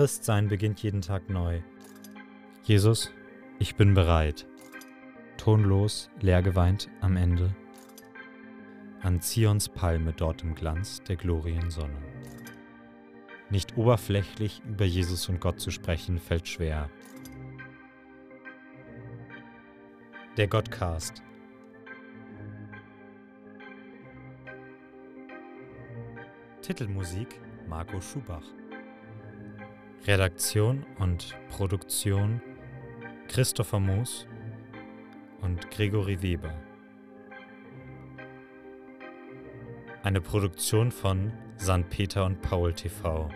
Christsein beginnt jeden Tag neu. Jesus, ich bin bereit. Tonlos, leer geweint am Ende. An Zions Palme dort im Glanz der Gloriensonne. Nicht oberflächlich über Jesus und Gott zu sprechen, fällt schwer. Der Gottcast. Titelmusik Marco Schubach. Redaktion und Produktion Christopher Moos und Gregory Weber. Eine Produktion von St. Peter und Paul TV.